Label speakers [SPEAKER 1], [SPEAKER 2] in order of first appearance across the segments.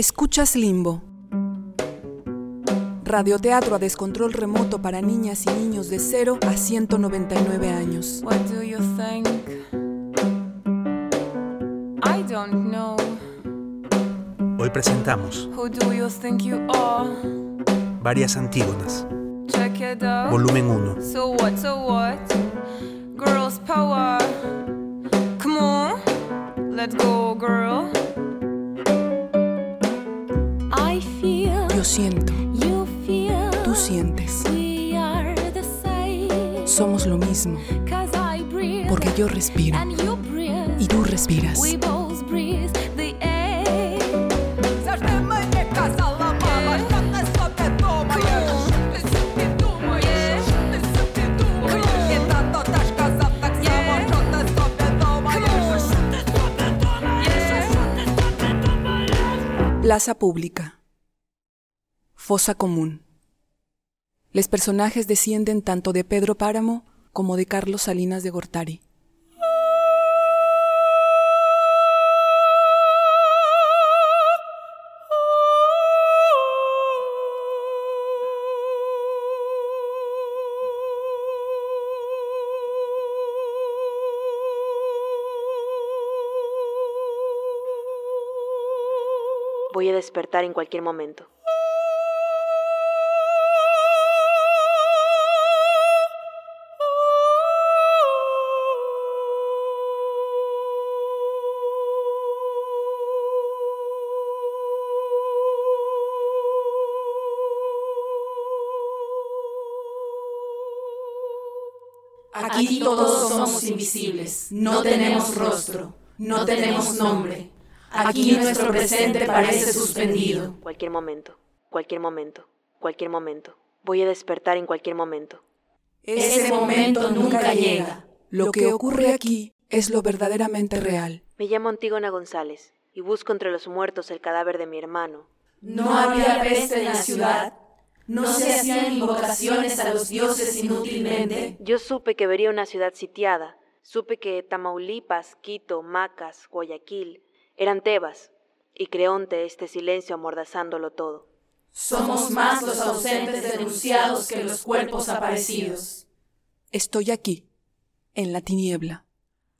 [SPEAKER 1] Escuchas Limbo. Radioteatro a descontrol remoto para niñas y niños de 0 a 199 años.
[SPEAKER 2] What do you think? I don't know.
[SPEAKER 3] Hoy presentamos
[SPEAKER 2] Who do you think you are?
[SPEAKER 3] varias Antígonas,
[SPEAKER 2] Check it out.
[SPEAKER 3] volumen 1.
[SPEAKER 2] So what, so what? Girls power. Come on. Let's go, girl.
[SPEAKER 1] Yo siento. Tú sientes. Somos lo mismo. Porque yo respiro. Y tú respiras. Plaza Pública. Fosa común. Los personajes descienden tanto de Pedro Páramo como de Carlos Salinas de Gortari.
[SPEAKER 4] Voy a despertar en cualquier momento.
[SPEAKER 5] Invisibles, no tenemos rostro, no tenemos nombre. Aquí nuestro presente parece suspendido.
[SPEAKER 4] Cualquier momento. Cualquier momento. Cualquier momento. Voy a despertar en cualquier momento.
[SPEAKER 5] Ese momento nunca llega.
[SPEAKER 1] Lo que ocurre aquí es lo verdaderamente real.
[SPEAKER 4] Me llamo Antígona González y busco entre los muertos el cadáver de mi hermano.
[SPEAKER 5] No había peste en la ciudad. No se hacían invocaciones a los dioses inútilmente.
[SPEAKER 4] Yo supe que vería una ciudad sitiada. Supe que Tamaulipas, Quito, Macas, Guayaquil eran Tebas. Y Creonte este silencio amordazándolo todo.
[SPEAKER 5] Somos más los ausentes denunciados que los cuerpos aparecidos.
[SPEAKER 1] Estoy aquí, en la tiniebla.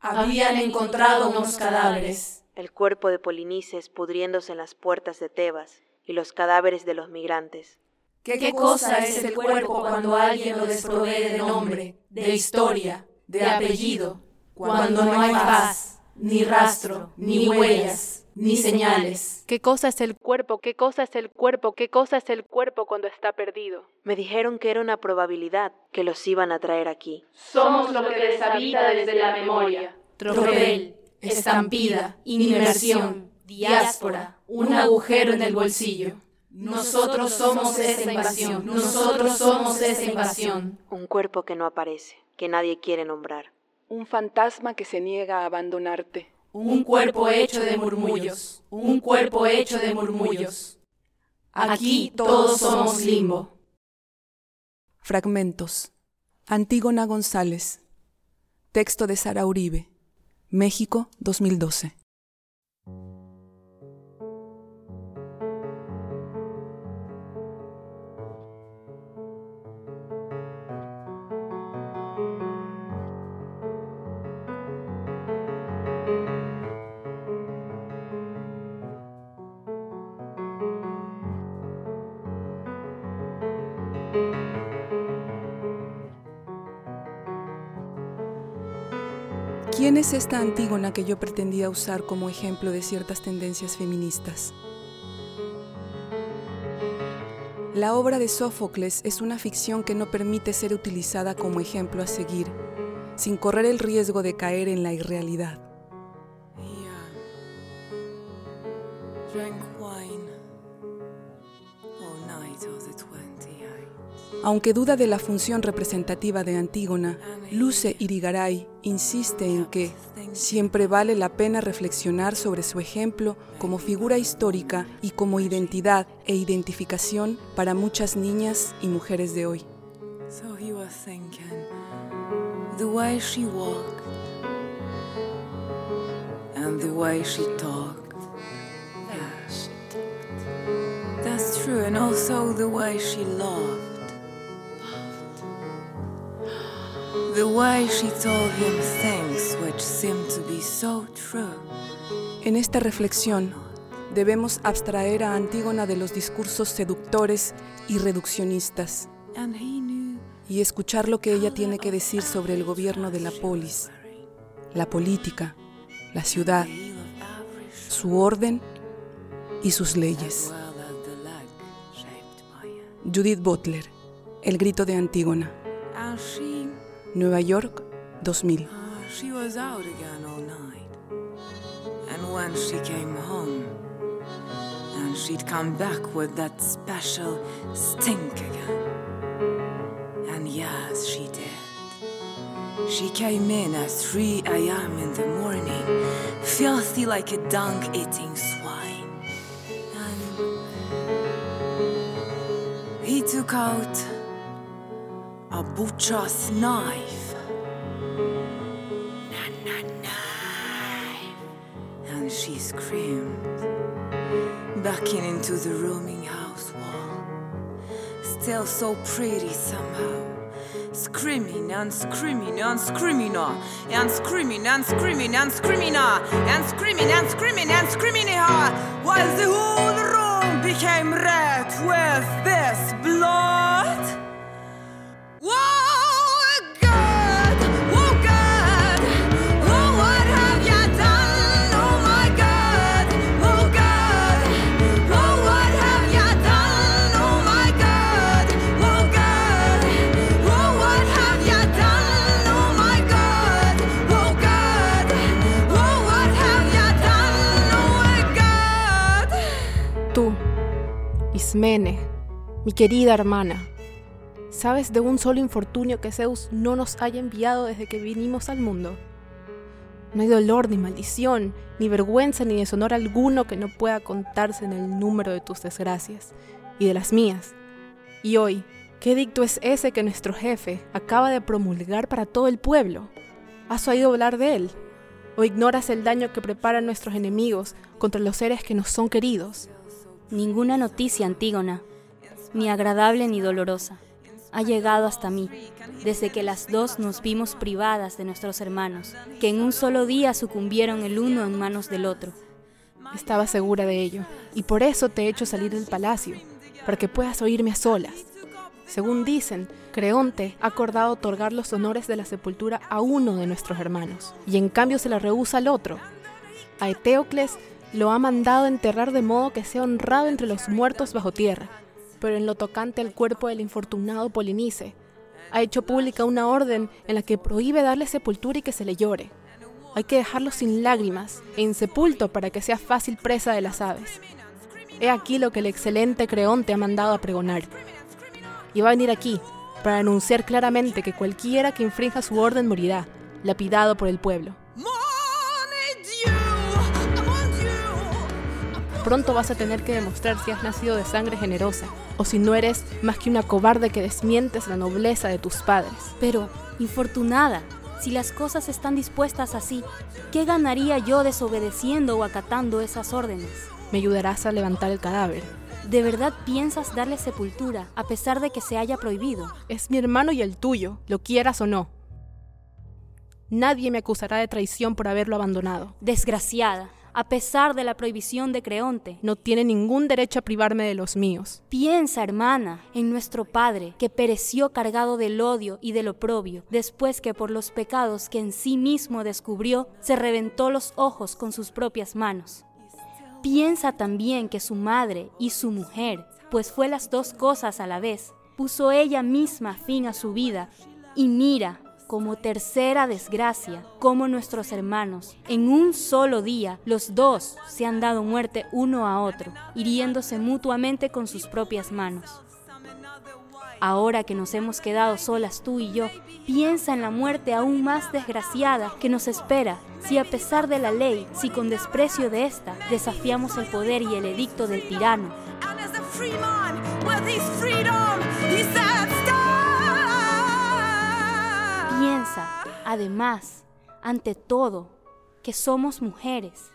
[SPEAKER 5] Habían encontrado unos cadáveres.
[SPEAKER 4] El cuerpo de Polinices pudriéndose en las puertas de Tebas y los cadáveres de los migrantes.
[SPEAKER 5] ¿Qué cosa es el cuerpo cuando alguien lo desprovee de nombre, de historia, de apellido? Cuando no hay paz, ni rastro, ni huellas, ni señales.
[SPEAKER 6] ¿Qué cosa es el cuerpo? ¿Qué cosa es el cuerpo? ¿Qué cosa es el cuerpo cuando está perdido?
[SPEAKER 4] Me dijeron que era una probabilidad que los iban a traer aquí.
[SPEAKER 5] Somos lo que deshabita desde la memoria. Tropel, estampida, inmersión, diáspora, un agujero en el bolsillo. Nosotros somos esa invasión. Nosotros somos esa invasión.
[SPEAKER 4] Un cuerpo que no aparece, que nadie quiere nombrar.
[SPEAKER 1] Un fantasma que se niega a abandonarte.
[SPEAKER 5] Un cuerpo hecho de murmullos. Un cuerpo hecho de murmullos. Aquí todos somos limbo.
[SPEAKER 1] Fragmentos. Antígona González. Texto de Sara Uribe. México, 2012. ¿Quién es esta Antígona que yo pretendía usar como ejemplo de ciertas tendencias feministas? La obra de Sófocles es una ficción que no permite ser utilizada como ejemplo a seguir, sin correr el riesgo de caer en la irrealidad. Aunque duda de la función representativa de Antígona, Luce Irigaray insiste en que siempre vale la pena reflexionar sobre su ejemplo como figura histórica y como identidad e identificación para muchas niñas y mujeres de hoy.
[SPEAKER 2] So he was thinking, the way she walked and the way she talked. Talked.
[SPEAKER 7] true, and also the way she loved. The way she told him things which seemed to be so true.
[SPEAKER 1] En esta reflexión debemos abstraer a Antígona de los discursos seductores y reduccionistas y escuchar lo que ella tiene que decir sobre el gobierno de la polis, la política, la ciudad, su orden y sus leyes. Judith Butler, El grito de Antígona, Nueva York, 2000.
[SPEAKER 7] uh, she was out again all night. And when she came home, and she'd come back with that special stink again. And yes, she did. She came in at 3 a.m. in the morning, filthy like a dung eating swine. And he took out a butcher's knife. Na, na, knife. And she screamed, backing into the rooming house wall. Still so pretty somehow. Screaming and screaming and screaming uh, and screaming and screaming and screaming uh, and screaming and screaming and screaming uh, while the whole room became red
[SPEAKER 6] Mi querida hermana, ¿sabes de un solo infortunio que Zeus no nos haya enviado desde que vinimos al mundo? No hay dolor, ni maldición, ni vergüenza, ni deshonor alguno que no pueda contarse en el número de tus desgracias y de las mías. Y hoy, ¿qué dicto es ese que nuestro jefe acaba de promulgar para todo el pueblo? ¿Has oído hablar de él? ¿O ignoras el daño que preparan nuestros enemigos contra los seres que nos son queridos?
[SPEAKER 8] Ninguna noticia, Antígona, ni agradable ni dolorosa, ha llegado hasta mí, desde que las dos nos vimos privadas de nuestros hermanos, que en un solo día sucumbieron el uno en manos del otro.
[SPEAKER 6] Estaba segura de ello, y por eso te he hecho salir del palacio, para que puedas oírme a solas. Según dicen, Creonte ha acordado otorgar los honores de la sepultura a uno de nuestros hermanos, y en cambio se la rehúsa al otro. A Eteocles lo ha mandado enterrar de modo que sea honrado entre los muertos bajo tierra, pero en lo tocante al cuerpo del infortunado Polinice, ha hecho pública una orden en la que prohíbe darle sepultura y que se le llore. Hay que dejarlo sin lágrimas e insepulto para que sea fácil presa de las aves. He aquí lo que el excelente Creonte ha mandado a pregonar. Y va a venir aquí para anunciar claramente que cualquiera que infrinja su orden morirá, lapidado por el pueblo. Pronto vas a tener que demostrar si has nacido de sangre generosa o si no eres más que una cobarde que desmientes la nobleza de tus padres.
[SPEAKER 8] Pero, infortunada, si las cosas están dispuestas así, ¿qué ganaría yo desobedeciendo o acatando esas órdenes?
[SPEAKER 6] Me ayudarás a levantar el cadáver.
[SPEAKER 8] ¿De verdad piensas darle sepultura a pesar de que se haya prohibido?
[SPEAKER 6] Es mi hermano y el tuyo, lo quieras o no. Nadie me acusará de traición por haberlo abandonado.
[SPEAKER 8] Desgraciada, a pesar de la prohibición de Creonte.
[SPEAKER 6] No tiene ningún derecho a privarme de los míos.
[SPEAKER 8] Piensa, hermana, en nuestro Padre, que pereció cargado del odio y del oprobio, después que por los pecados que en sí mismo descubrió, se reventó los ojos con sus propias manos. Piensa también que su madre y su mujer, pues fue las dos cosas a la vez, puso ella misma fin a su vida, y mira, como tercera desgracia, como nuestros hermanos, en un solo día, los dos se han dado muerte uno a otro, hiriéndose mutuamente con sus propias manos. Ahora que nos hemos quedado solas tú y yo, piensa en la muerte aún más desgraciada que nos espera si a pesar de la ley, si con desprecio de esta, desafiamos el poder y el edicto del tirano. Además, ante todo, que somos mujeres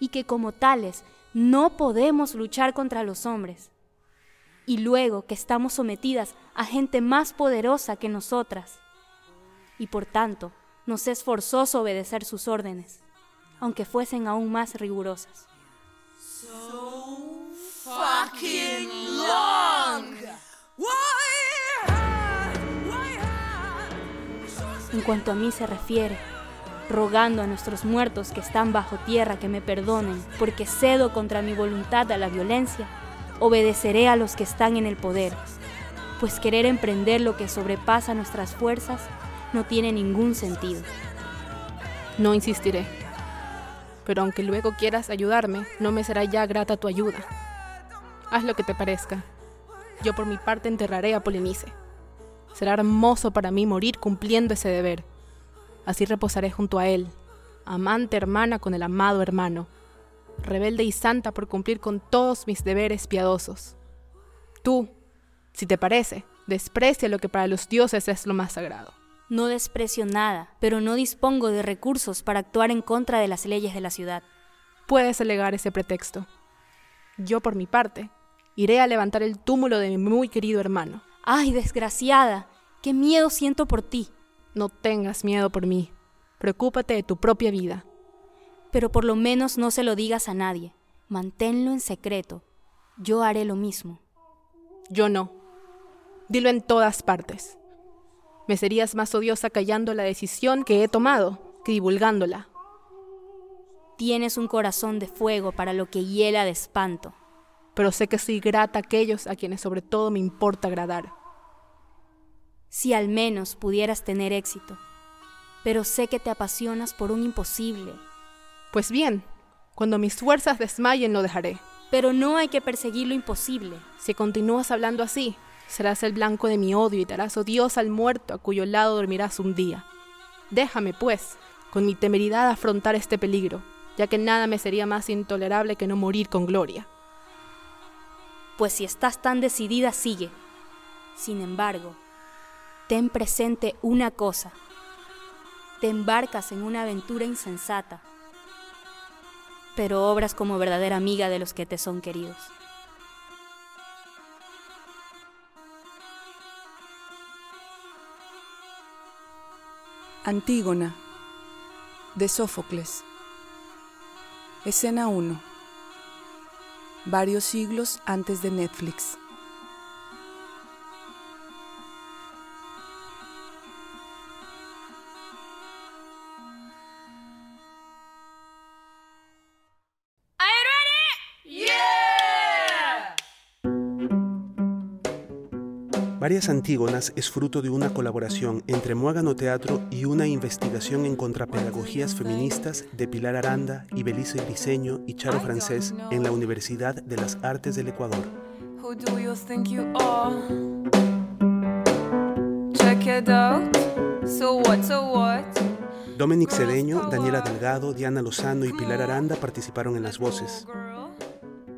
[SPEAKER 8] y que como tales no podemos luchar contra los hombres. y luego que estamos sometidas a gente más poderosa que nosotras. Y por tanto, nos es forzoso obedecer sus órdenes, aunque fuesen aún más rigurosas.
[SPEAKER 2] fucking long.
[SPEAKER 8] En cuanto a mí se refiere, rogando a nuestros muertos que están bajo tierra que me perdonen, porque cedo contra mi voluntad a la violencia, obedeceré a los que están en el poder, pues querer emprender lo que sobrepasa nuestras fuerzas no tiene ningún sentido.
[SPEAKER 6] No insistiré. Pero aunque luego quieras ayudarme, no me será ya grata tu ayuda. Haz lo que te parezca. Yo por mi parte enterraré a Polinice. Será hermoso para mí morir cumpliendo ese deber. Así reposaré junto a él, amante hermana con el amado hermano, rebelde y santa por cumplir con todos mis deberes piadosos. Tú, si te parece, desprecia lo que para los dioses es lo más sagrado.
[SPEAKER 8] No desprecio nada, pero no dispongo de recursos para actuar en contra de las leyes de la ciudad.
[SPEAKER 6] Puedes alegar ese pretexto. Yo, por mi parte, iré a levantar el túmulo de mi muy querido hermano.
[SPEAKER 8] ¡Ay, desgraciada! ¡Qué miedo siento por ti!
[SPEAKER 6] No tengas miedo por mí. Preocúpate de tu propia vida.
[SPEAKER 8] Pero por lo menos no se lo digas a nadie. Manténlo en secreto. Yo haré lo mismo.
[SPEAKER 6] Yo no. Dilo en todas partes. Me serías más odiosa callando la decisión que he tomado que divulgándola.
[SPEAKER 8] Tienes un corazón de fuego para lo que hiela de espanto.
[SPEAKER 6] Pero sé que soy grata a aquellos a quienes sobre todo me importa agradar.
[SPEAKER 8] Si al menos pudieras tener éxito. Pero sé que te apasionas por un imposible.
[SPEAKER 6] Pues bien, cuando mis fuerzas desmayen lo dejaré.
[SPEAKER 8] Pero no hay que perseguir lo imposible.
[SPEAKER 6] Si continúas hablando así, serás el blanco de mi odio y te harás odiosa al muerto a cuyo lado dormirás un día. Déjame, pues, con mi temeridad afrontar este peligro, ya que nada me sería más intolerable que no morir con gloria.
[SPEAKER 8] Pues si estás tan decidida, sigue. Sin embargo, ten presente una cosa. Te embarcas en una aventura insensata, pero obras como verdadera amiga de los que te son queridos.
[SPEAKER 1] Antígona, de Sófocles. Escena 1. Varios siglos antes de Netflix.
[SPEAKER 3] Varias Antígonas es fruto de una colaboración entre Muágano Teatro y una investigación en contrapedagogías feministas de Pilar Aranda, Ibelice Briceño y Charo Francés en la Universidad de las Artes del Ecuador. Dominic Cedeño, Daniela Delgado, Diana Lozano y Pilar Aranda participaron en las voces.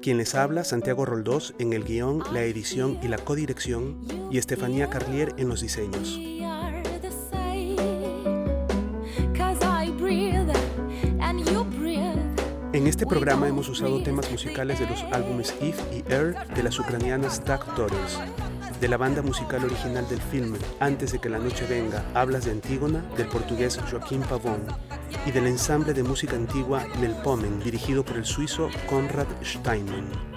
[SPEAKER 3] Quien les habla, Santiago Roldós, en el guion, la edición y la codirección, y Estefanía Carlier en los diseños. En este programa hemos usado temas musicales de los álbumes If y Air de las ucranianas Stack Daughters, de la banda musical original del filme Antes de que la noche venga, Hablas de Antígona, del portugués Joaquín Pavón, y del ensamble de música antigua Melpomen, dirigido por el suizo Konrad Steinmann.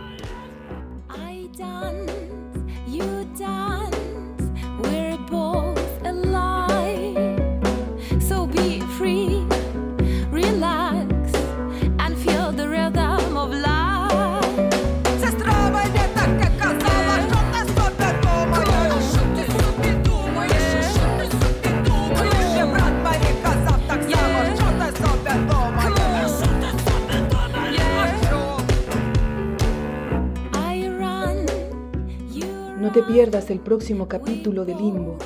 [SPEAKER 1] Pierdas el próximo capítulo de Limbo,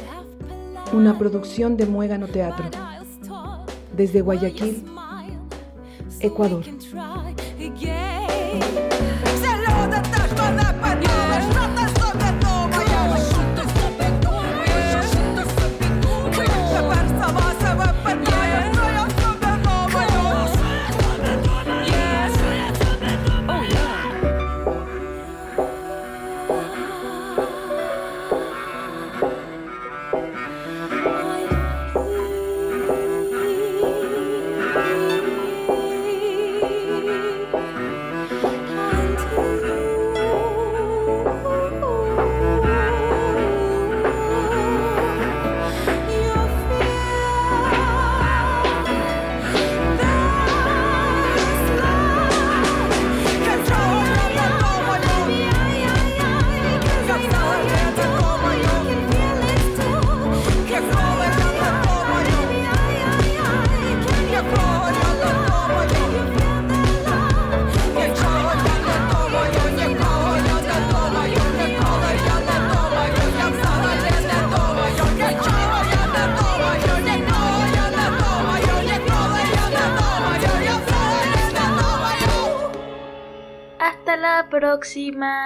[SPEAKER 1] una producción de Muégano Teatro, desde Guayaquil, Ecuador.
[SPEAKER 9] Próxima.